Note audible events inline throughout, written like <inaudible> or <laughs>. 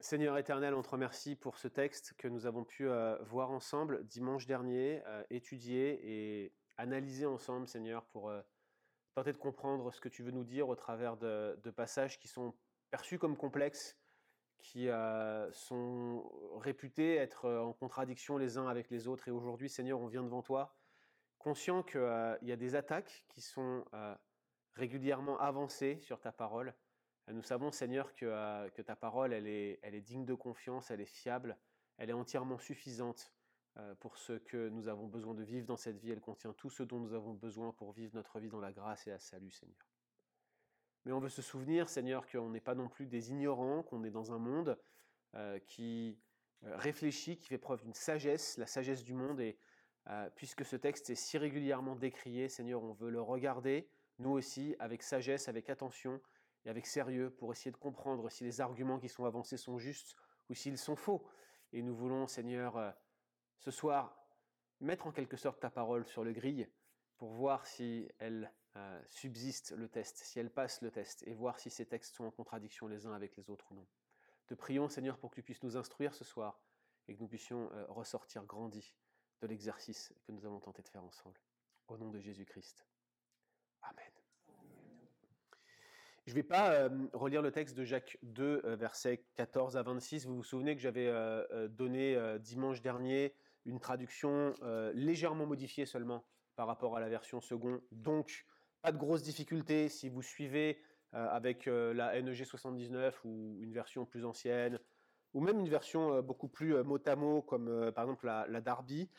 Seigneur éternel, on te remercie pour ce texte que nous avons pu euh, voir ensemble dimanche dernier, euh, étudier et analyser ensemble, Seigneur, pour euh, tenter de comprendre ce que tu veux nous dire au travers de, de passages qui sont perçus comme complexes, qui sont réputés être en contradiction les uns avec les autres. Et aujourd'hui, Seigneur, on vient devant toi, conscient qu'il y a des attaques qui sont régulièrement avancées sur ta parole nous savons, Seigneur, que, que ta parole, elle est, elle est, digne de confiance, elle est fiable, elle est entièrement suffisante pour ce que nous avons besoin de vivre dans cette vie. Elle contient tout ce dont nous avons besoin pour vivre notre vie dans la grâce et la salut, Seigneur. Mais on veut se souvenir, Seigneur, qu'on n'est pas non plus des ignorants, qu'on est dans un monde qui réfléchit, qui fait preuve d'une sagesse, la sagesse du monde. Et puisque ce texte est si régulièrement décrié, Seigneur, on veut le regarder, nous aussi, avec sagesse, avec attention, et avec sérieux pour essayer de comprendre si les arguments qui sont avancés sont justes ou s'ils sont faux. Et nous voulons, Seigneur, euh, ce soir, mettre en quelque sorte ta parole sur le grille pour voir si elle euh, subsiste le test, si elle passe le test, et voir si ces textes sont en contradiction les uns avec les autres ou non. Te prions, Seigneur, pour que tu puisses nous instruire ce soir et que nous puissions euh, ressortir grandis de l'exercice que nous allons tenter de faire ensemble. Au nom de Jésus-Christ. Amen. Je ne vais pas euh, relire le texte de Jacques 2, euh, versets 14 à 26. Vous vous souvenez que j'avais euh, donné dimanche dernier une traduction légèrement modifiée seulement par rapport à la version second. Donc, pas de grosses difficultés si vous suivez avec la NEG 79 ou une version plus ancienne, ou même une version beaucoup plus mot à mot, comme par exemple la Darby.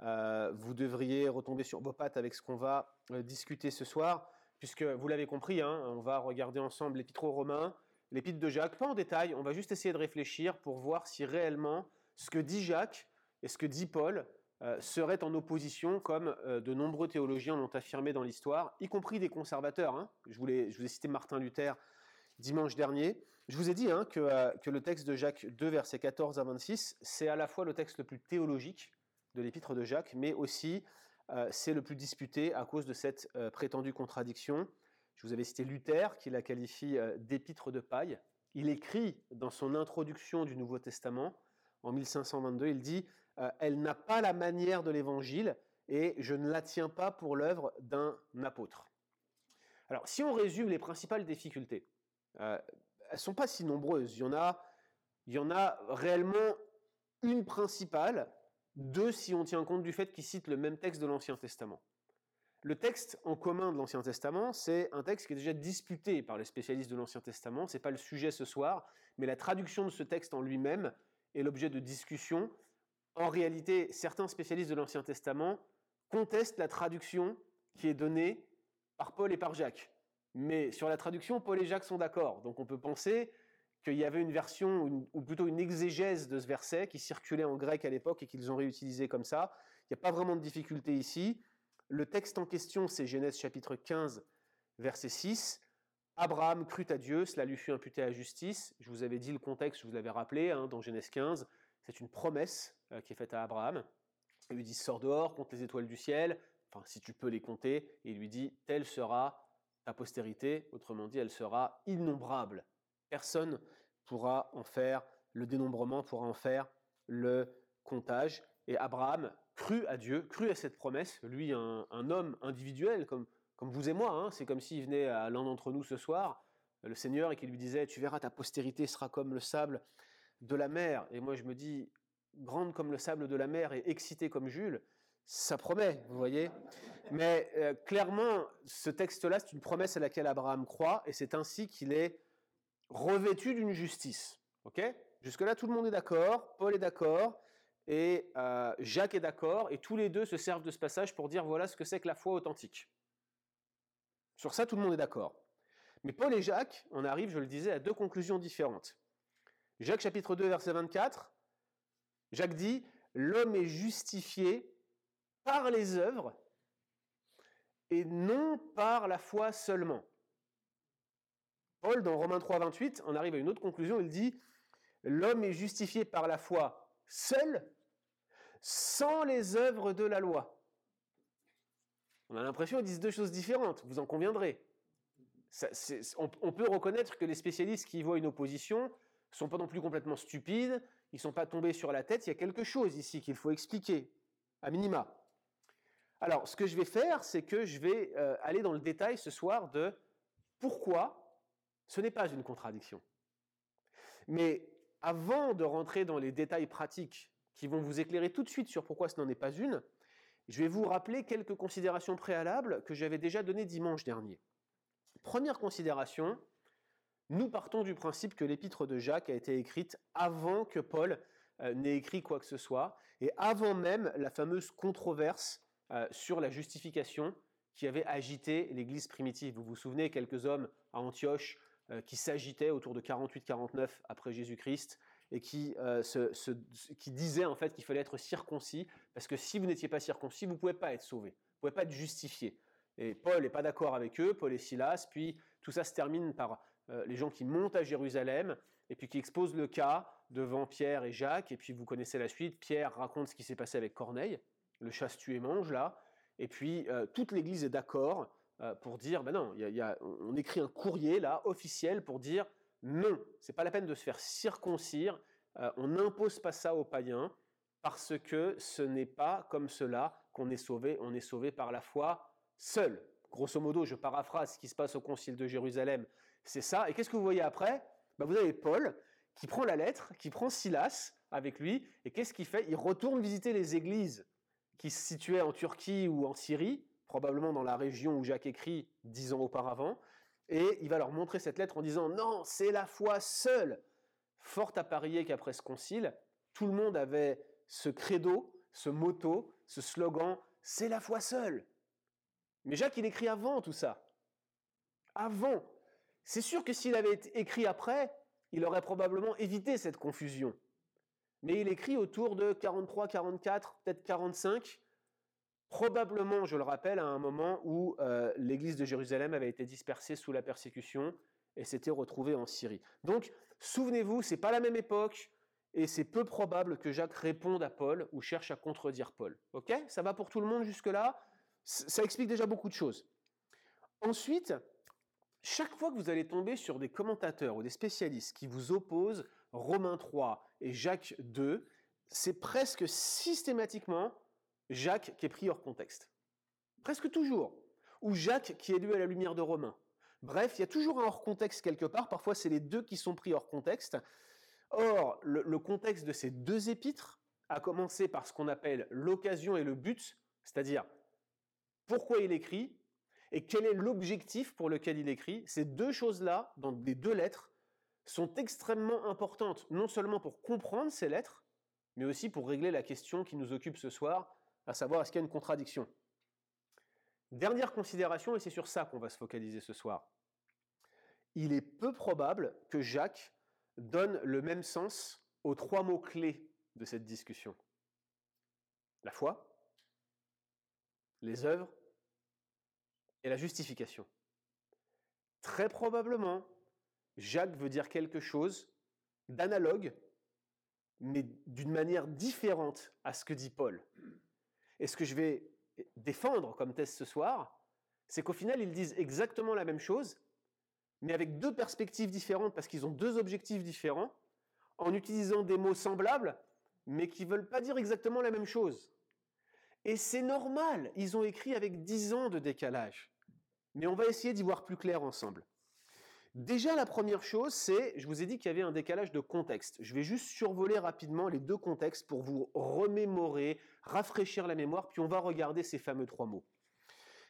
vous devriez retomber sur vos pattes avec ce qu'on va discuter ce soir puisque vous l'avez compris, hein, on va regarder ensemble l'épître aux Romains, l'épître de Jacques, pas en détail, on va juste essayer de réfléchir pour voir si réellement ce que dit Jacques et ce que dit Paul euh, seraient en opposition, comme euh, de nombreux théologiens l'ont affirmé dans l'histoire, y compris des conservateurs. Hein. Je, voulais, vous ai cité Martin Luther dimanche dernier. Je vous ai dit hein, que, euh, que, le texte de Jacques 2, versets 14 à 26, c'est à la fois le texte le plus théologique de l'épître de Jacques, mais aussi euh, c'est le plus disputé à cause de cette euh, prétendue contradiction. Je vous avais cité Luther, qui la qualifie euh, d'épître de paille. Il écrit dans son introduction du Nouveau Testament, en 1522, il dit Elle n'a pas la manière de l'Évangile et je ne la tiens pas pour l'œuvre d'un apôtre. Alors, si on résume les principales difficultés, elles ne sont pas si nombreuses. Il y en a, il y en a réellement une principale deux, si on tient compte du fait qu'il cite le même texte de l'Ancien Testament. Le texte en commun de l'Ancien Testament, c'est un texte qui est déjà disputé par les spécialistes de l'Ancien Testament. Ce n'est pas le sujet ce soir, mais la traduction de ce texte en lui-même est l'objet de discussion. En réalité, certains spécialistes de l'Ancien Testament contestent la traduction qui est donnée par Paul et par Jacques. Mais sur la traduction, Paul et Jacques sont d'accord. Donc on peut penser qu'il y avait une version, ou plutôt une exégèse de ce verset qui circulait en grec à l'époque et qu'ils ont réutilisé comme ça. Il n'y a pas vraiment de difficulté ici. Le texte en question, c'est Genèse chapitre 15, verset 6. Abraham crut à Dieu, cela lui fut imputé à justice. Je vous avais dit le contexte, je vous l'avais rappelé, hein, dans Genèse 15. C'est une promesse euh, qui est faite à Abraham. Il lui dit Sors dehors, compte les étoiles du ciel, enfin, si tu peux les compter. Et il lui dit Telle sera ta postérité, autrement dit, elle sera innombrable. Personne pourra en faire le dénombrement, pourra en faire le comptage. Et Abraham crut à Dieu, crut à cette promesse, lui un, homme individuel comme, comme vous et moi, hein. c'est comme s'il venait à l'un d'entre nous ce soir, le Seigneur, et qu'il lui disait, tu verras, ta postérité sera comme le sable de la mer. Et moi je me dis, grande comme le sable de la mer et excité comme Jules, ça promet, vous voyez. Mais euh, clairement, ce texte-là, c'est une promesse à laquelle Abraham croit, et c'est ainsi qu'il est revêtu d'une justice. Ok? Jusque-là, tout le monde est d'accord, Paul est d'accord, et euh, Jacques est d'accord, et tous les deux se servent de ce passage pour dire voilà ce que c'est que la foi authentique. Sur ça, tout le monde est d'accord. Mais Paul et Jacques, on arrive, je le disais, à deux conclusions différentes. Jacques chapitre 2, verset 24, Jacques dit, l'homme est justifié par les œuvres et non par la foi seulement. Dans Romains 3, 28, on arrive à une autre conclusion. Il dit L'homme est justifié par la foi seul, sans les œuvres de la loi. On a l'impression qu'ils disent deux choses différentes, vous en conviendrez. on, peut reconnaître que les spécialistes qui voient une opposition sont pas non plus complètement stupides, ils sont pas tombés sur la tête, il y a quelque chose ici qu'il faut expliquer, à minima. Alors, ce que je vais faire, c'est que je vais euh, aller dans le détail ce soir de pourquoi ce n'est pas une contradiction. Mais avant de rentrer dans les détails pratiques qui vont vous éclairer tout de suite sur pourquoi ce n'en est pas une, je vais vous rappeler quelques considérations préalables que j'avais déjà données dimanche dernier. Première considération, nous partons du principe que l'épître de Jacques a été écrite avant que Paul euh, n'ait écrit quoi que ce soit, et avant même la fameuse controverse euh, sur la justification qui avait agité l'Église primitive. Vous vous souvenez, quelques hommes à Antioche qui s'agitaient autour de 48-49 après Jésus-Christ et qui, qui disaient en fait qu'il fallait être circoncis, parce que si vous n'étiez pas circoncis, vous ne pouvez pas être sauvé, vous ne pouvez pas être justifié. Et Paul n'est pas d'accord avec eux, Paul et Silas, puis tout ça se termine par euh, les gens qui montent à Jérusalem et puis qui exposent le cas devant Pierre et Jacques. Et puis vous connaissez la suite. Pierre raconte ce qui s'est passé avec Corneille, le chasse tue et mange là. Et puis euh, toute l'Église est d'accord euh, pour dire, ben non, on écrit un courrier là officiel pour dire non, c'est pas la peine de se faire circoncire. on n'impose pas ça aux païens parce que ce n'est pas comme cela qu'on est sauvé. On est sauvé par la foi seul. Grosso modo, je paraphrase ce qui se passe au Concile de Jérusalem c'est ça. Et qu'est-ce que vous voyez après? Bah, Vous avez Paul qui prend la lettre, qui prend Silas avec lui, et qu'est-ce qu'il fait? Il retourne visiter les églises qui se situaient en Turquie ou en Syrie, probablement dans la région où Jacques écrit dix ans auparavant, et il va leur montrer cette lettre en disant non, c'est la foi seule. Fort à parier qu'après ce concile, tout le monde avait ce credo, ce motto, ce slogan, c'est la foi seule. Mais Jacques, il écrit avant tout ça. Avant. C'est sûr que s'il avait écrit après, il aurait probablement évité cette confusion. Mais il écrit autour de 43, 44, peut-être 45, probablement, je le rappelle, à un moment où euh, l'église de Jérusalem avait été dispersée sous la persécution et s'était retrouvée en Syrie. Donc, souvenez-vous, c'est pas la même époque et c'est peu probable que Jacques réponde à Paul ou cherche à contredire Paul. Ok? Ça va pour tout le monde jusque-là? Ça explique déjà beaucoup de choses. Ensuite, chaque fois que vous allez tomber sur des commentateurs ou des spécialistes qui vous opposent Romains 3 et Jacques 2, c'est presque systématiquement Jacques qui est pris hors contexte. Presque toujours. Ou Jacques qui est lu à la lumière de Romains. Bref, il y a toujours un hors contexte quelque part. Parfois, c'est les deux qui sont pris hors contexte. Or, le, contexte de ces deux épîtres a commencé par ce qu'on appelle l'occasion et le but, c'est-à-dire pourquoi il écrit et quel est l'objectif pour lequel il écrit. Ces deux choses-là, dans les deux lettres, sont extrêmement importantes, non seulement pour comprendre ces lettres, mais aussi pour régler la question qui nous occupe ce soir, à savoir est-ce qu'il y a une contradiction? Dernière considération, et c'est sur ça qu'on va se focaliser ce soir. Il est peu probable que Jacques donne le même sens aux trois mots clés de cette discussion. La foi, les œuvres et la justification. Très probablement, Jacques veut dire quelque chose d'analogue, mais d'une manière différente à ce que dit Paul. Et ce que je vais défendre comme thèse ce soir, c'est qu'au final, ils disent exactement la même chose, mais avec deux perspectives différentes, parce qu'ils ont deux objectifs différents, en utilisant des mots semblables, mais qui ne veulent pas dire exactement la même chose. Et c'est normal, ils ont écrit avec dix ans de décalage. Mais on va essayer d'y voir plus clair ensemble. Déjà, la première chose, c'est, je vous ai dit qu'il y avait un décalage de contexte. Je vais juste survoler rapidement les deux contextes pour vous remémorer, rafraîchir la mémoire, puis on va regarder ces fameux trois mots.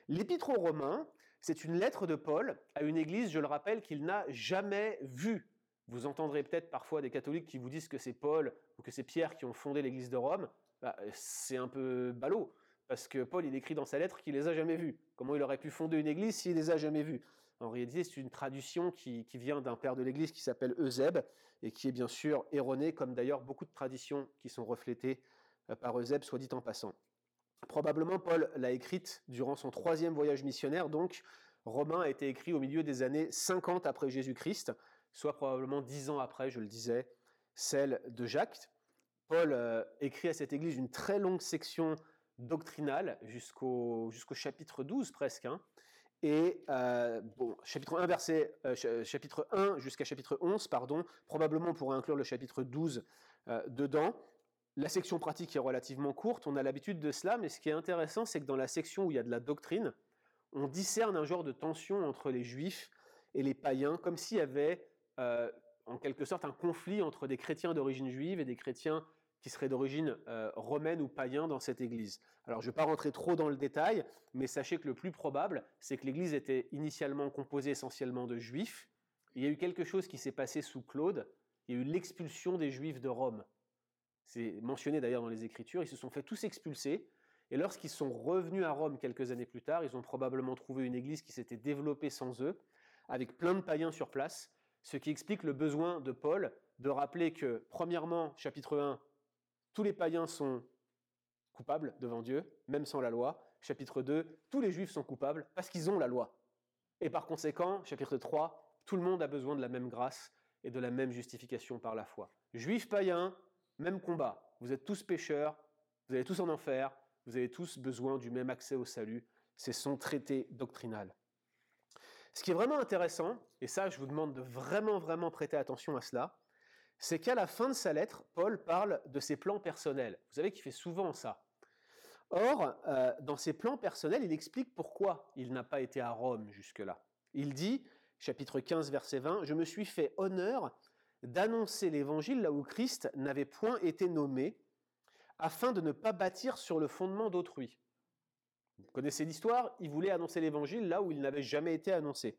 L'épître aux Romains, c'est une lettre de Paul à une église, je le rappelle, qu'il n'a jamais vue. Vous entendrez peut-être parfois des catholiques qui vous disent que c'est Paul ou que c'est Pierre qui ont fondé l'église de Rome. Bah, c'est un peu ballot. Parce que Paul, il écrit dans sa lettre qu'il les a jamais vus. Comment il aurait pu fonder une église s'il les a jamais vus En réalité, c'est une tradition qui, vient d'un père de l'église qui s'appelle Eusèbe et qui est bien sûr erronée, comme d'ailleurs beaucoup de traditions qui sont reflétées euh, par Eusèbe, soit dit en passant. Probablement, Paul l'a écrite durant son troisième voyage missionnaire, donc Romain a été écrit au milieu des années 50 après Jésus-Christ, soit probablement dix ans après, je le disais, celle de Jacques. Paul euh, écrit à cette église une très longue section doctrinale jusqu'au chapitre 12 presque. Hein. Et bon, chapitre 1, verset, chapitre 1 jusqu'à chapitre 11, pardon, probablement on pourrait inclure le chapitre 12 dedans. La section pratique est relativement courte, on a l'habitude de cela, mais ce qui est intéressant, c'est que dans la section où il y a de la doctrine, on discerne un genre de tension entre les juifs et les païens, comme s'il y avait euh, en quelque sorte un conflit entre des chrétiens d'origine juive et des chrétiens qui seraient d'origine euh, romaine ou païen dans cette église. Alors je ne vais pas rentrer trop dans le détail, mais sachez que le plus probable, c'est que l'église était initialement composée essentiellement de juifs. Il y a eu quelque chose qui s'est passé sous Claude, il y a eu l'expulsion des juifs de Rome c'est mentionné d'ailleurs dans les Écritures, ils se sont fait tous expulser, et lorsqu'ils sont revenus à Rome quelques années plus tard, ils ont probablement trouvé une église qui s'était développée sans eux, avec plein de païens sur place, ce qui explique le besoin de Paul de rappeler que, premièrement, chapitre 1, tous les païens sont coupables devant Dieu, même sans la loi. Chapitre 2, tous les juifs sont coupables parce qu'ils ont la loi. Et par conséquent, chapitre 3, tout le monde a besoin de la même grâce et de la même justification par la foi. Juifs païens, même combat. Vous êtes tous pécheurs, vous allez tous en enfer, vous avez tous besoin du même accès au salut. C'est son traité doctrinal. Ce qui est vraiment intéressant, et ça je vous demande de vraiment vraiment prêter attention à cela, c'est qu'à la fin de sa lettre, Paul parle de ses plans personnels. Vous savez qu'il fait souvent ça. Or, euh, dans ses plans personnels, il explique pourquoi il n'a pas été à Rome jusque-là. Il dit, chapitre 15, verset 20, Je me suis fait honneur d'annoncer l'évangile là où Christ n'avait point été nommé, afin de ne pas bâtir sur le fondement d'autrui. Vous connaissez l'histoire, il voulait annoncer l'évangile là où il n'avait jamais été annoncé.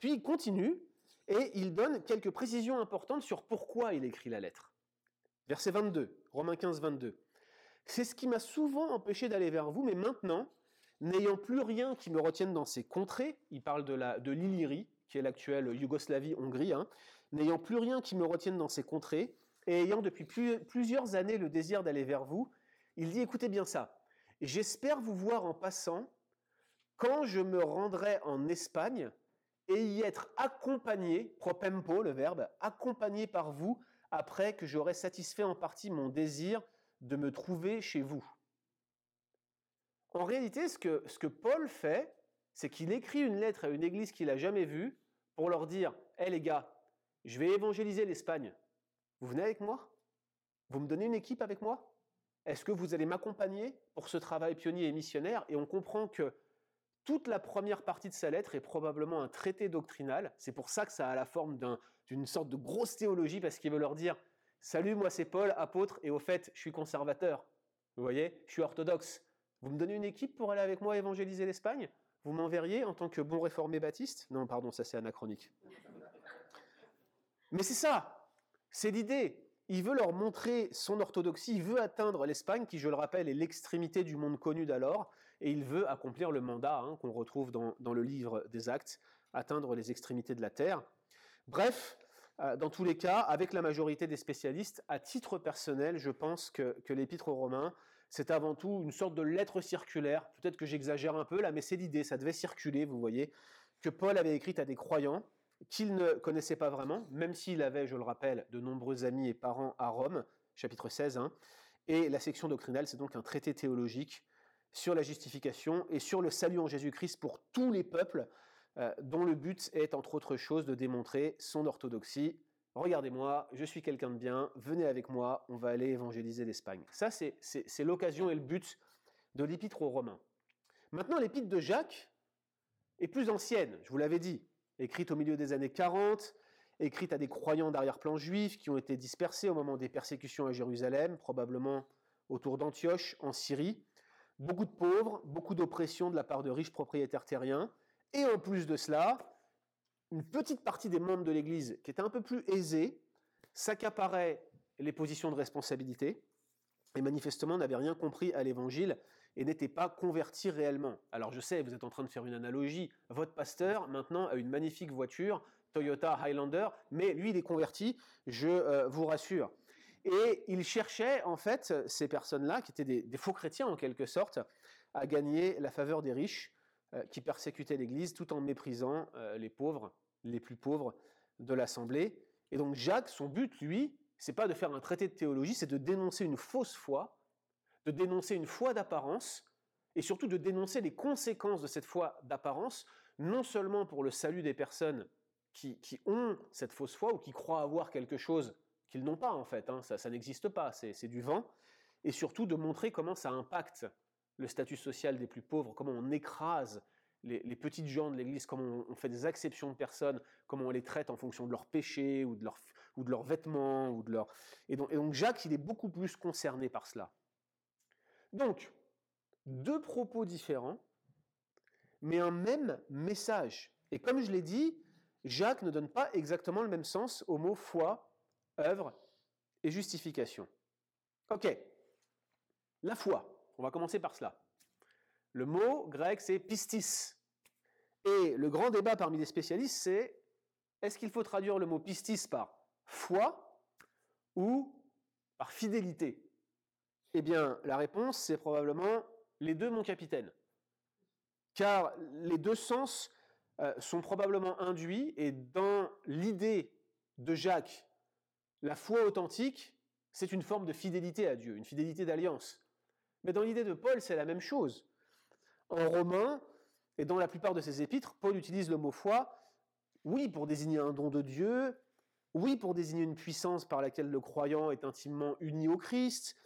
Puis il continue et il donne quelques précisions importantes sur pourquoi il écrit la lettre. Verset 22, Romains 15, 22. C'est ce qui m'a souvent empêché d'aller vers vous, mais maintenant, n'ayant plus rien qui me retienne dans ces contrées, il parle de, l'Illyrie, qui est l'actuelle Yougoslavie-Hongrie, hein, n'ayant plus rien qui me retienne dans ces contrées, et ayant depuis plusieurs années le désir d'aller vers vous, il dit, écoutez bien ça, j'espère vous voir en passant quand je me rendrai en Espagne et y être accompagné, propempo le verbe, accompagné par vous après que j'aurai satisfait en partie mon désir de me trouver chez vous. En réalité, ce que, Paul fait, c'est qu'il écrit une lettre à une église qu'il n'a jamais vue pour leur dire, hé les gars, je vais évangéliser l'Espagne. Vous venez avec moi? Vous me donnez une équipe avec moi? Est-ce que vous allez m'accompagner pour ce travail pionnier et missionnaire? Et on comprend que toute la première partie de sa lettre est probablement un traité doctrinal. C'est pour ça que ça a la forme d'une sorte de grosse théologie, parce qu'il veut leur dire Salut, moi c'est Paul, apôtre, et au fait, je suis conservateur. Vous voyez, je suis orthodoxe. Vous me donnez une équipe pour aller avec moi évangéliser l'Espagne? Vous m'enverriez en tant que bon réformé baptiste Non, pardon, ça c'est anachronique. Mais c'est ça, c'est l'idée. Il veut leur montrer son orthodoxie, il veut atteindre l'Espagne, qui, je le rappelle, est l'extrémité du monde connu d'alors, et il veut accomplir le mandat hein, qu'on retrouve dans, le livre des Actes, atteindre les extrémités de la terre. Bref, euh, dans tous les cas, avec la majorité des spécialistes, à titre personnel, je pense que, l'épître aux Romains, c'est avant tout une sorte de lettre circulaire. Peut-être que j'exagère un peu là, mais c'est l'idée, ça devait circuler, vous voyez, que Paul avait écrite à des croyants, qu'il ne connaissait pas vraiment, même s'il avait, je le rappelle, de nombreux amis et parents à Rome, chapitre 16. Hein. et la section doctrinale, c'est donc un traité théologique sur la justification et sur le salut en Jésus-Christ pour tous les peuples, euh, dont le but est, entre autres choses, de démontrer son orthodoxie. Regardez-moi, je suis quelqu'un de bien, venez avec moi, on va aller évangéliser l'Espagne. Ça, c'est l'occasion et le but de l'épître aux Romains. Maintenant, l'épître de Jacques est plus ancienne, je vous l'avais dit écrite au milieu des années 40, écrite à des croyants d'arrière-plan juifs qui ont été dispersés au moment des persécutions à Jérusalem, probablement autour d'Antioche en Syrie. Beaucoup de pauvres, beaucoup d'oppression de la part de riches propriétaires terriens, et en plus de cela, une petite partie des membres de l'Église qui était un peu plus aisée s'accaparait les positions de responsabilité et manifestement n'avait rien compris à l'Évangile et n'était pas converti réellement. Alors je sais, vous êtes en train de faire une analogie. Votre pasteur, maintenant, a une magnifique voiture, Toyota Highlander, mais lui, il est converti, je euh, vous rassure. Et il cherchait, en fait, ces personnes-là, qui étaient des, faux chrétiens en quelque sorte, à gagner la faveur des riches euh, qui persécutaient l'Église tout en méprisant euh, les pauvres, les plus pauvres de l'Assemblée. Et donc Jacques, son but, lui, c'est pas de faire un traité de théologie, c'est de dénoncer une fausse foi de dénoncer une foi d'apparence et surtout de dénoncer les conséquences de cette foi d'apparence non seulement pour le salut des personnes qui, ont cette fausse foi ou qui croient avoir quelque chose qu'ils n'ont pas en fait, hein, ça, n'existe pas, c'est du vent, et surtout de montrer comment ça impacte le statut social des plus pauvres, comment on écrase les, petites gens de l'Église, comment on, fait des exceptions de personnes, comment on les traite en fonction de leurs péchés ou de, leur, ou de leurs vêtements. Ou de leur... et, donc, et donc Jacques, il est beaucoup plus concerné par cela. Donc, deux propos différents, mais un même message. Et comme je l'ai dit, Jacques ne donne pas exactement le même sens aux mots foi, œuvre et justification. Ok, la foi, on va commencer par cela. Le mot grec, c'est pistis. Et le grand débat parmi les spécialistes, c'est est-ce qu'il faut traduire le mot pistis par foi ou par fidélité? Eh bien, la réponse, c'est probablement les deux, mon capitaine. Car les deux sens euh, sont probablement induits, et dans l'idée de Jacques, la foi authentique, c'est une forme de fidélité à Dieu, une fidélité d'alliance. Mais dans l'idée de Paul, c'est la même chose. En romain, et dans la plupart de ses épîtres, Paul utilise le mot foi, oui, pour désigner un don de Dieu, oui, pour désigner une puissance par laquelle le croyant est intimement uni au Christ,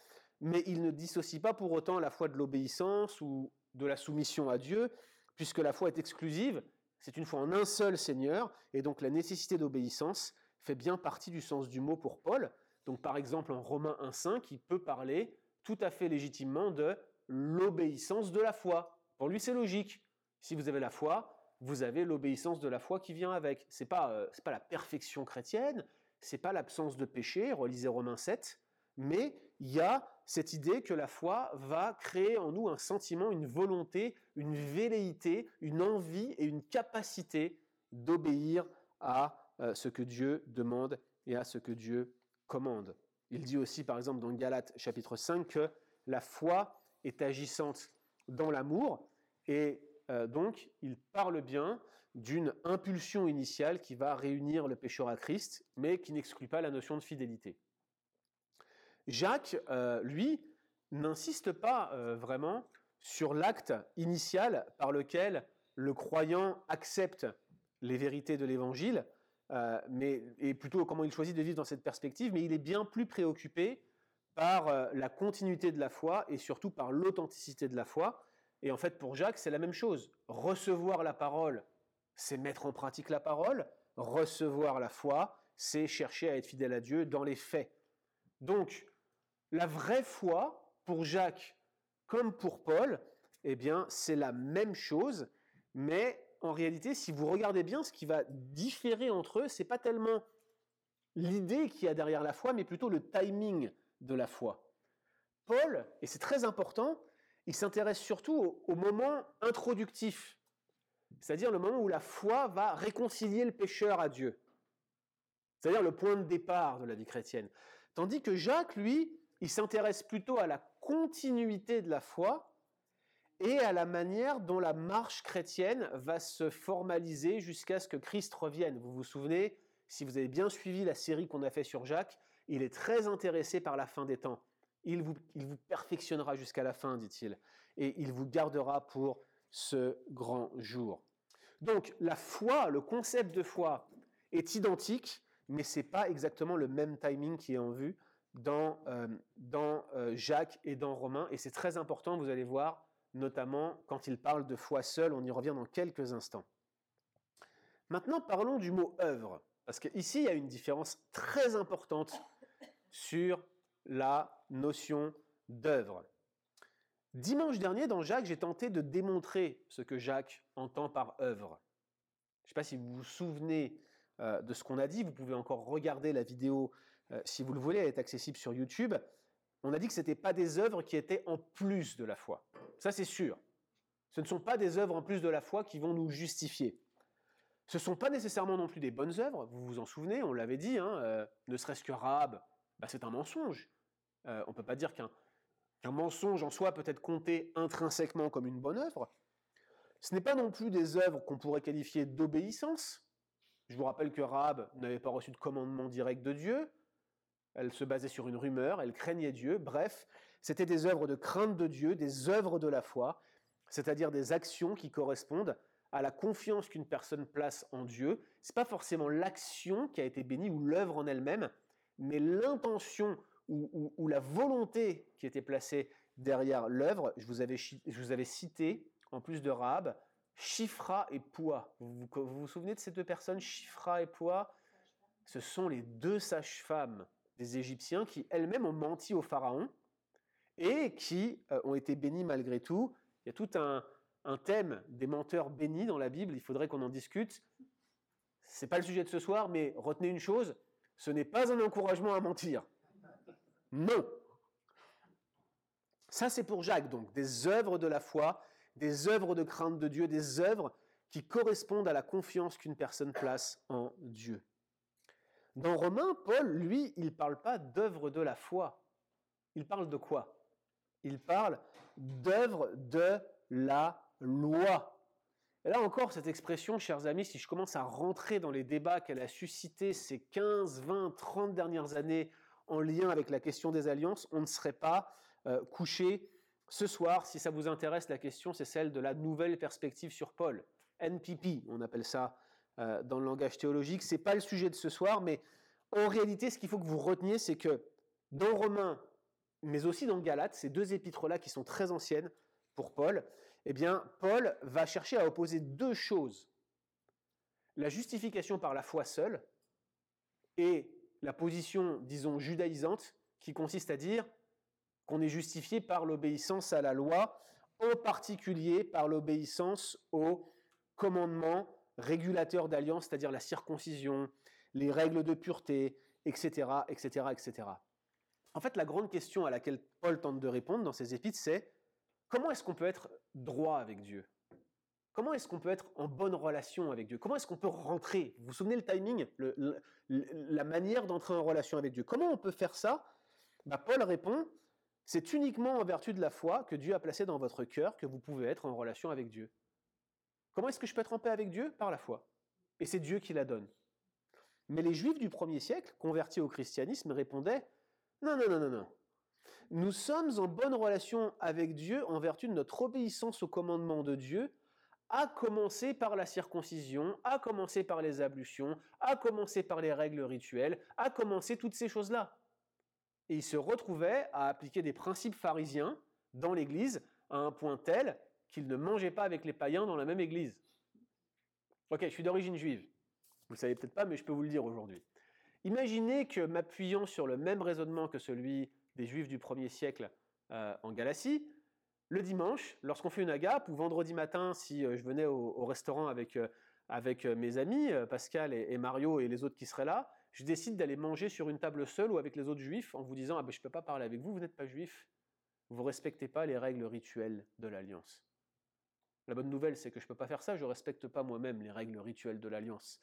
mais il ne dissocie pas pour autant la foi de l'obéissance ou de la soumission à Dieu, puisque la foi est exclusive, c'est une foi en un seul Seigneur, et donc la nécessité d'obéissance fait bien partie du sens du mot pour Paul. Donc par exemple en Romains 1.5, il peut parler tout à fait légitimement de l'obéissance de la foi. Pour lui, c'est logique. Si vous avez la foi, vous avez l'obéissance de la foi qui vient avec. C'est pas euh, pas la perfection chrétienne, c'est pas l'absence de péché, relisez Romains 7, mais il y a cette idée que la foi va créer en nous un sentiment, une volonté, une velléité, une envie et une capacité d'obéir à ce que Dieu demande et à ce que Dieu commande. Il dit aussi, par exemple, dans Galates chapitre 5, que la foi est agissante dans l'amour, et euh, donc il parle bien d'une impulsion initiale qui va réunir le pécheur à Christ, mais qui n'exclut pas la notion de fidélité. Jacques, euh, lui, n'insiste pas euh, vraiment sur l'acte initial par lequel le croyant accepte les vérités de l'Évangile, euh, mais, et plutôt comment il choisit de vivre dans cette perspective, mais il est bien plus préoccupé par la continuité de la foi et surtout par l'authenticité de la foi. Et en fait, pour Jacques, c'est la même chose. Recevoir la parole, c'est mettre en pratique la parole. Recevoir la foi, c'est chercher à être fidèle à Dieu dans les faits. Donc, la vraie foi, pour Jacques comme pour Paul, eh bien, c'est la même chose, mais en réalité, si vous regardez bien, ce qui va différer entre eux, c'est pas tellement l'idée qu'il y a derrière la foi, mais plutôt le timing de la foi. Paul, et c'est très important, il s'intéresse surtout au, moment introductif, c'est-à-dire le moment où la foi va réconcilier le pécheur à Dieu, c'est-à-dire le point de départ de la vie chrétienne. Tandis que Jacques, lui, il s'intéresse plutôt à la continuité de la foi et à la manière dont la marche chrétienne va se formaliser jusqu'à ce que Christ revienne. Vous vous souvenez, si vous avez bien suivi la série qu'on a fait sur Jacques, il est très intéressé par la fin des temps. Il vous, perfectionnera jusqu'à la fin, dit-il, et il vous gardera pour ce grand jour. Donc la foi, le concept de foi est identique, mais ce n'est pas exactement le même timing qui est en vue dans, euh, dans euh, Jacques et dans Romain, et c'est très important, vous allez voir, notamment quand il parle de foi seule, on y revient dans quelques instants. Maintenant, parlons du mot œuvre, parce qu'ici, il y a une différence très importante sur la notion d'œuvre. Dimanche dernier, dans Jacques, j'ai tenté de démontrer ce que Jacques entend par œuvre. Je ne sais pas si vous vous souvenez euh, de ce qu'on a dit, vous pouvez encore regarder la vidéo euh, si vous le voulez, elle est accessible sur YouTube. On a dit que ce n'étaient pas des œuvres qui étaient en plus de la foi. Ça, c'est sûr. Ce ne sont pas des œuvres en plus de la foi qui vont nous justifier. Ce ne sont pas nécessairement non plus des bonnes œuvres. Vous vous en souvenez, on l'avait dit, hein, euh, ne serait-ce que Rahab, bah, c'est un mensonge. Euh, on ne peut pas dire qu'un mensonge en soi peut être compté intrinsèquement comme une bonne œuvre. Ce n'est pas non plus des œuvres qu'on pourrait qualifier d'obéissance. Je vous rappelle que Rahab n'avait pas reçu de commandement direct de Dieu elle se basait sur une rumeur, elle craignait Dieu, bref, c'était des œuvres de crainte de Dieu, des œuvres de la foi, c'est-à-dire des actions qui correspondent à la confiance qu'une personne place en Dieu. C'est pas forcément l'action qui a été bénie ou l'œuvre en elle-même, mais l'intention ou, la volonté qui était placée derrière l'œuvre. Je, vous avais, je vous avais cité, en plus de Rahab, Chifra et Poua. Vous, vous, souvenez de ces deux personnes, Chifra et Poua? Ce sont les deux sages-femmes des Égyptiens qui elles-mêmes ont menti au Pharaon et qui euh, ont été bénies malgré tout. Il y a tout un, un thème des menteurs bénis dans la Bible, il faudrait qu'on en discute. Ce n'est pas le sujet de ce soir, mais retenez une chose, ce n'est pas un encouragement à mentir. Non. Ça, c'est pour Jacques, donc, des œuvres de la foi, des œuvres de crainte de Dieu, des œuvres qui correspondent à la confiance qu'une personne place en Dieu. Dans Romains, Paul, lui, il ne parle pas d'œuvres de la foi. Il parle de quoi? Il parle d'œuvres de la loi. Et là encore, cette expression, chers amis, si je commence à rentrer dans les débats qu'elle a suscités ces 15, 20, 30 dernières années en lien avec la question des alliances, on ne serait pas euh, couché ce soir. Si ça vous intéresse, la question, c'est celle de la nouvelle perspective sur Paul. NPP, on appelle ça euh, dans le langage théologique. Ce n'est pas le sujet de ce soir, mais en réalité, ce qu'il faut que vous reteniez, c'est que dans Romains, mais aussi dans Galates, ces deux épîtres-là qui sont très anciennes pour Paul, eh bien, Paul va chercher à opposer deux choses. La justification par la foi seule et la position, disons, judaïsante, qui consiste à dire qu'on est justifié par l'obéissance à la loi, en particulier par l'obéissance aux commandements régulateurs d'alliance, c'est-à-dire la circoncision, les règles de pureté, etc., etc., etc. En fait, la grande question à laquelle Paul tente de répondre dans ses épîtres, c'est comment est-ce qu'on peut être droit avec Dieu? Comment est-ce qu'on peut être en bonne relation avec Dieu? Comment est-ce qu'on peut rentrer? Vous vous souvenez le timing? La manière d'entrer en relation avec Dieu. Comment on peut faire ça? Bah, Paul répond, c'est uniquement en vertu de la foi que Dieu a placé dans votre cœur que vous pouvez être en relation avec Dieu. Comment est-ce que je peux être en paix avec Dieu? Par la foi. Et c'est Dieu qui la donne. Mais les juifs du premier siècle, convertis au christianisme, répondaient, non, non, non, non, non. Nous sommes en bonne relation avec Dieu en vertu de notre obéissance au commandement de Dieu, à commencer par la circoncision, à commencer par les ablutions, à commencer par les règles rituelles, à commencer toutes ces choses-là. Et ils se retrouvaient à appliquer des principes pharisiens dans l'Église à un point tel qu'ils ne mangeaient pas avec les païens dans la même Église. Ok, je suis d'origine juive. Vous ne le savez peut-être pas, mais je peux vous le dire aujourd'hui. Imaginez que m'appuyant sur le même raisonnement que celui des Juifs du premier siècle euh, en Galatie, le dimanche, lorsqu'on fait une agape, ou vendredi matin, si euh, je venais au, restaurant avec, euh, avec mes amis, Pascal et, Mario et les autres qui seraient là, je décide d'aller manger sur une table seule ou avec les autres juifs en vous disant ah ben, Je ne peux pas parler avec vous, vous n'êtes pas juif, vous ne respectez pas les règles rituelles de l'alliance. La bonne nouvelle, c'est que je ne peux pas faire ça, je ne respecte pas moi-même les règles rituelles de l'alliance.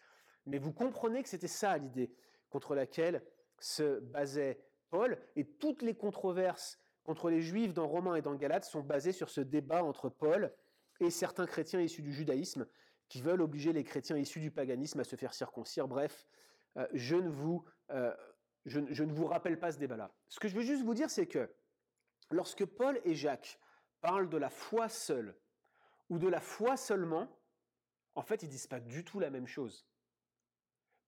Mais vous comprenez que c'était ça l'idée contre laquelle se basait Paul, et toutes les controverses contre les Juifs dans Romains et dans Galates sont basées sur ce débat entre Paul et certains chrétiens issus du judaïsme qui veulent obliger les chrétiens issus du paganisme à se faire circoncire. Bref, euh, je, ne vous, euh, je, je ne vous rappelle pas ce débat-là. Ce que je veux juste vous dire, c'est que lorsque Paul et Jacques parlent de la foi seule ou de la foi seulement, en fait, ils disent pas du tout la même chose.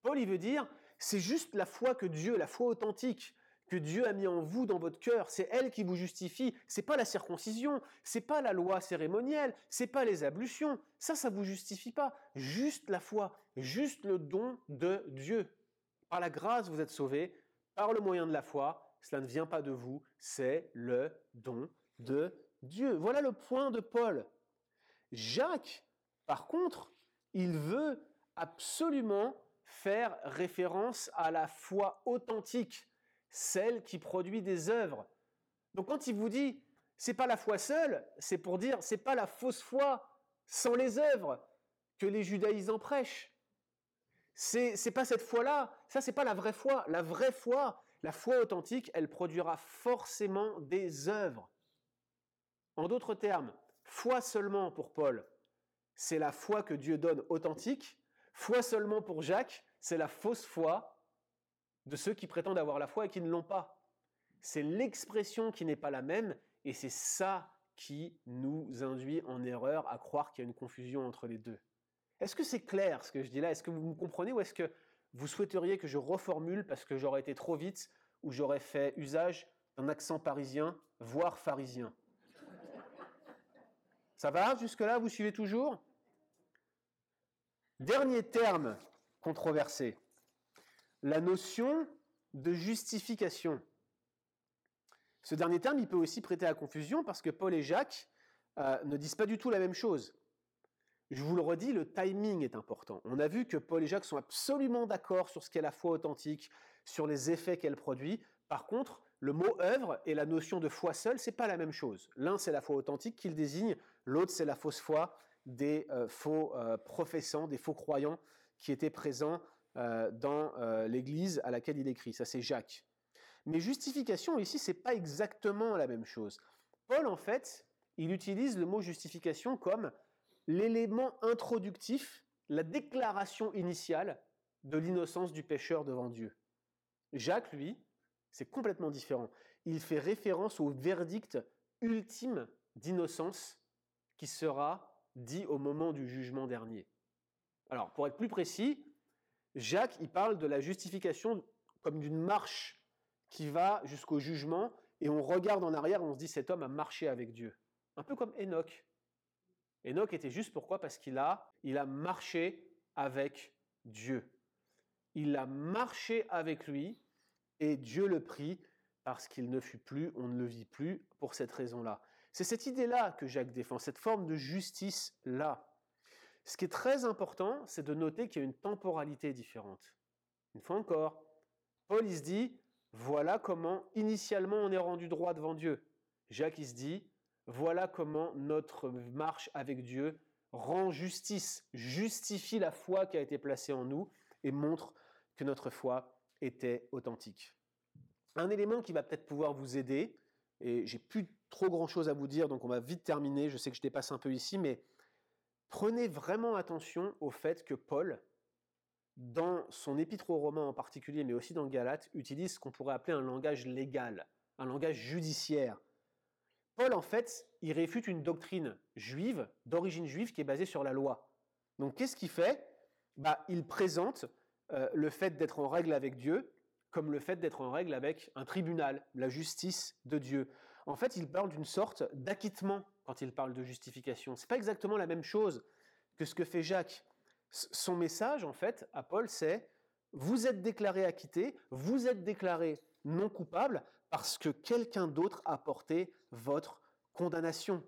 Paul, il veut dire, c'est juste la foi que Dieu, la foi authentique, que Dieu a mis en vous dans votre cœur, c'est elle qui vous justifie. C'est pas la circoncision, c'est pas la loi cérémonielle, c'est pas les ablutions. Ça, ça vous justifie pas. Juste la foi, juste le don de Dieu. Par la grâce, vous êtes sauvés. Par le moyen de la foi, cela ne vient pas de vous, c'est le don de Dieu. Voilà le point de Paul. Jacques, par contre, il veut absolument faire référence à la foi authentique celle qui produit des œuvres. Donc quand il vous dit c'est pas la foi seule, c'est pour dire c'est pas la fausse foi sans les œuvres que les judaïsants prêchent. C'est c'est pas cette foi-là, ça c'est pas la vraie foi. La vraie foi, la foi authentique, elle produira forcément des œuvres. En d'autres termes, foi seulement pour Paul, c'est la foi que Dieu donne authentique. Foi seulement pour Jacques, c'est la fausse foi de ceux qui prétendent avoir la foi et qui ne l'ont pas. C'est l'expression qui n'est pas la même et c'est ça qui nous induit en erreur à croire qu'il y a une confusion entre les deux. Est-ce que c'est clair ce que je dis là? Est-ce que vous me comprenez ou est-ce que vous souhaiteriez que je reformule parce que j'aurais été trop vite ou j'aurais fait usage d'un accent parisien, voire pharisien? Ça va jusque-là Vous suivez toujours? Dernier terme controversé, la notion de justification. Ce dernier terme, il peut aussi prêter à confusion parce que Paul et Jacques euh, ne disent pas du tout la même chose. Je vous le redis, le timing est important. On a vu que Paul et Jacques sont absolument d'accord sur ce qu'est la foi authentique, sur les effets qu'elle produit. Par contre, le mot œuvre et la notion de foi seule, c'est pas la même chose. L'un, c'est la foi authentique qu'il désigne, l'autre, c'est la fausse foi des euh, faux euh, professants, des faux croyants qui étaient présents euh, dans l'église à laquelle il écrit. Ça, c'est Jacques. Mais justification, ici, c'est pas exactement la même chose. Paul, en fait, il utilise le mot justification comme l'élément introductif, la déclaration initiale de l'innocence du pécheur devant Dieu. Jacques, lui, c'est complètement différent. Il fait référence au verdict ultime d'innocence qui sera dit au moment du jugement dernier. Alors, pour être plus précis, Jacques, il parle de la justification comme d'une marche qui va jusqu'au jugement, et on regarde en arrière et on se dit cet homme a marché avec Dieu. Un peu comme Enoch. Enoch était juste pourquoi? Parce qu'il a, il a marché avec Dieu. Il a marché avec lui et Dieu le prit parce qu'il ne fut plus, on ne le vit plus pour cette raison-là. C'est cette idée-là que Jacques défend, cette forme de justice-là. Ce qui est très important, c'est de noter qu'il y a une temporalité différente. Une fois encore, Paul il se dit, voilà comment initialement on est rendu droit devant Dieu. Jacques il se dit, voilà comment notre marche avec Dieu rend justice, justifie la foi qui a été placée en nous et montre que notre foi était authentique. Un élément qui va peut-être pouvoir vous aider, et j'ai plus trop grand chose à vous dire, donc on va vite terminer. Je sais que je dépasse un peu ici, mais prenez vraiment attention au fait que Paul, dans son épître aux Romains en particulier, mais aussi dans Galates, utilise ce qu'on pourrait appeler un langage légal, un langage judiciaire. Paul, en fait, il réfute une doctrine juive, d'origine juive, qui est basée sur la loi. Donc qu'est-ce qu'il fait? Bah, Il présente euh, le fait d'être en règle avec Dieu comme le fait d'être en règle avec un tribunal, la justice de Dieu. En fait, il parle d'une sorte d'acquittement quand il parle de justification. Ce n'est pas exactement la même chose que ce que fait Jacques. Son message, en fait, à Paul, c'est vous êtes déclaré acquitté, vous êtes déclaré non coupable parce que quelqu'un d'autre a porté votre condamnation.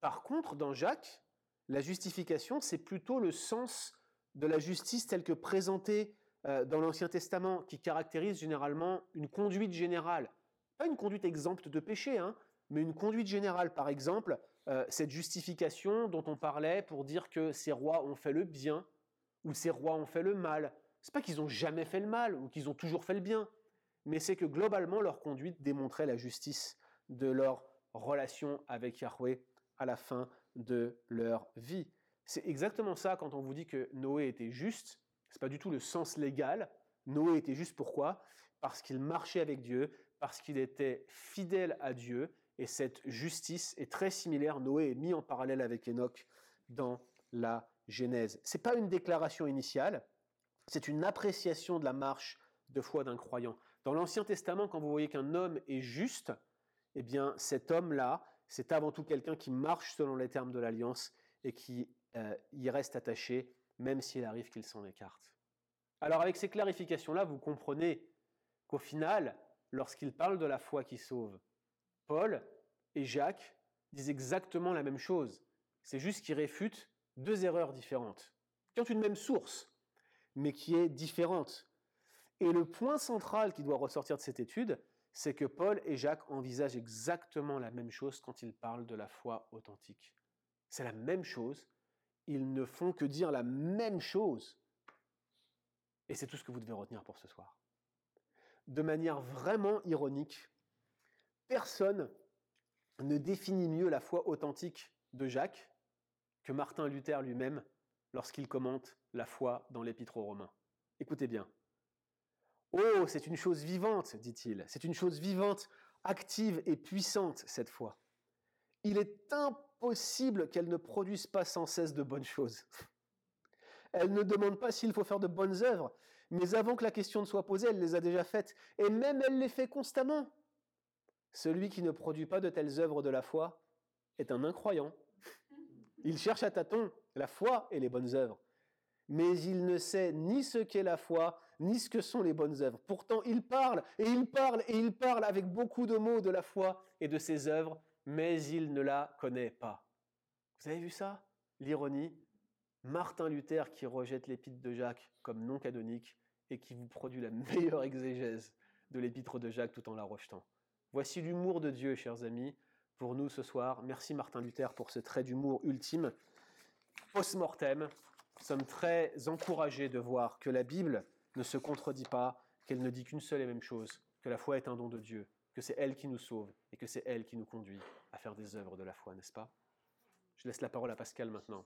Par contre, dans Jacques, la justification, c'est plutôt le sens de la justice telle que présentée euh, dans l'Ancien Testament, qui caractérise généralement une conduite générale. Pas une conduite exempte de péché, hein, mais une conduite générale. Par exemple, euh, cette justification dont on parlait pour dire que ces rois ont fait le bien ou ces rois ont fait le mal. C'est pas qu'ils ont jamais fait le mal ou qu'ils ont toujours fait le bien, mais c'est que globalement leur conduite démontrait la justice de leur relation avec Yahweh à la fin de leur vie. C'est exactement ça quand on vous dit que Noé était juste, c'est pas du tout le sens légal. Noé était juste pourquoi? Parce qu'il marchait avec Dieu, parce qu'il était fidèle à Dieu, et cette justice est très similaire. Noé est mis en parallèle avec Enoch dans la Genèse. C'est pas une déclaration initiale, c'est une appréciation de la marche de foi d'un croyant. Dans l'Ancien Testament, quand vous voyez qu'un homme est juste, eh bien cet homme-là, c'est avant tout quelqu'un qui marche selon les termes de l'alliance et qui euh, y reste attaché, même s'il arrive qu'il s'en écarte. Alors avec ces clarifications-là, vous comprenez qu'au final, lorsqu'il parle de la foi qui sauve, Paul et Jacques disent exactement la même chose. C'est juste qu'ils réfutent deux erreurs différentes, qui ont une même source, mais qui est différente. Et le point central qui doit ressortir de cette étude, c'est que Paul et Jacques envisagent exactement la même chose quand ils parlent de la foi authentique. C'est la même chose, ils ne font que dire la même chose. Et c'est tout ce que vous devez retenir pour ce soir. De manière vraiment ironique, personne ne définit mieux la foi authentique de Jacques que Martin Luther lui-même lorsqu'il commente la foi dans l'Épître aux Romains. Écoutez bien. Oh, c'est une chose vivante, dit-il. C'est une chose vivante, active et puissante, cette foi. Il est impossible possible qu'elle ne produise pas sans cesse de bonnes choses. Elle ne demande pas s'il faut faire de bonnes œuvres, mais avant que la question ne soit posée, elle les a déjà faites, et même elle les fait constamment. Celui qui ne produit pas de telles œuvres de la foi est un incroyant. Il cherche à tâtons la foi et les bonnes œuvres, mais il ne sait ni ce qu'est la foi, ni ce que sont les bonnes œuvres. Pourtant, il parle, et il parle, et il parle avec beaucoup de mots de la foi et de ses œuvres, mais il ne la connaît pas. Vous avez vu ça? L'ironie Martin Luther qui rejette l'épître de Jacques comme non canonique et qui vous produit la <laughs> meilleure exégèse de l'épître de Jacques tout en la rejetant. Voici l'humour de Dieu, chers amis, pour nous ce soir. Merci Martin Luther pour ce trait d'humour ultime. Post-mortem, nous sommes très encouragés de voir que la Bible ne se contredit pas, qu'elle ne dit qu'une seule et même chose, que la foi est un don de Dieu, que c'est elle qui nous sauve et que c'est elle qui nous conduit à faire des œuvres de la foi, n'est-ce pas? Je laisse la parole à Pascal maintenant.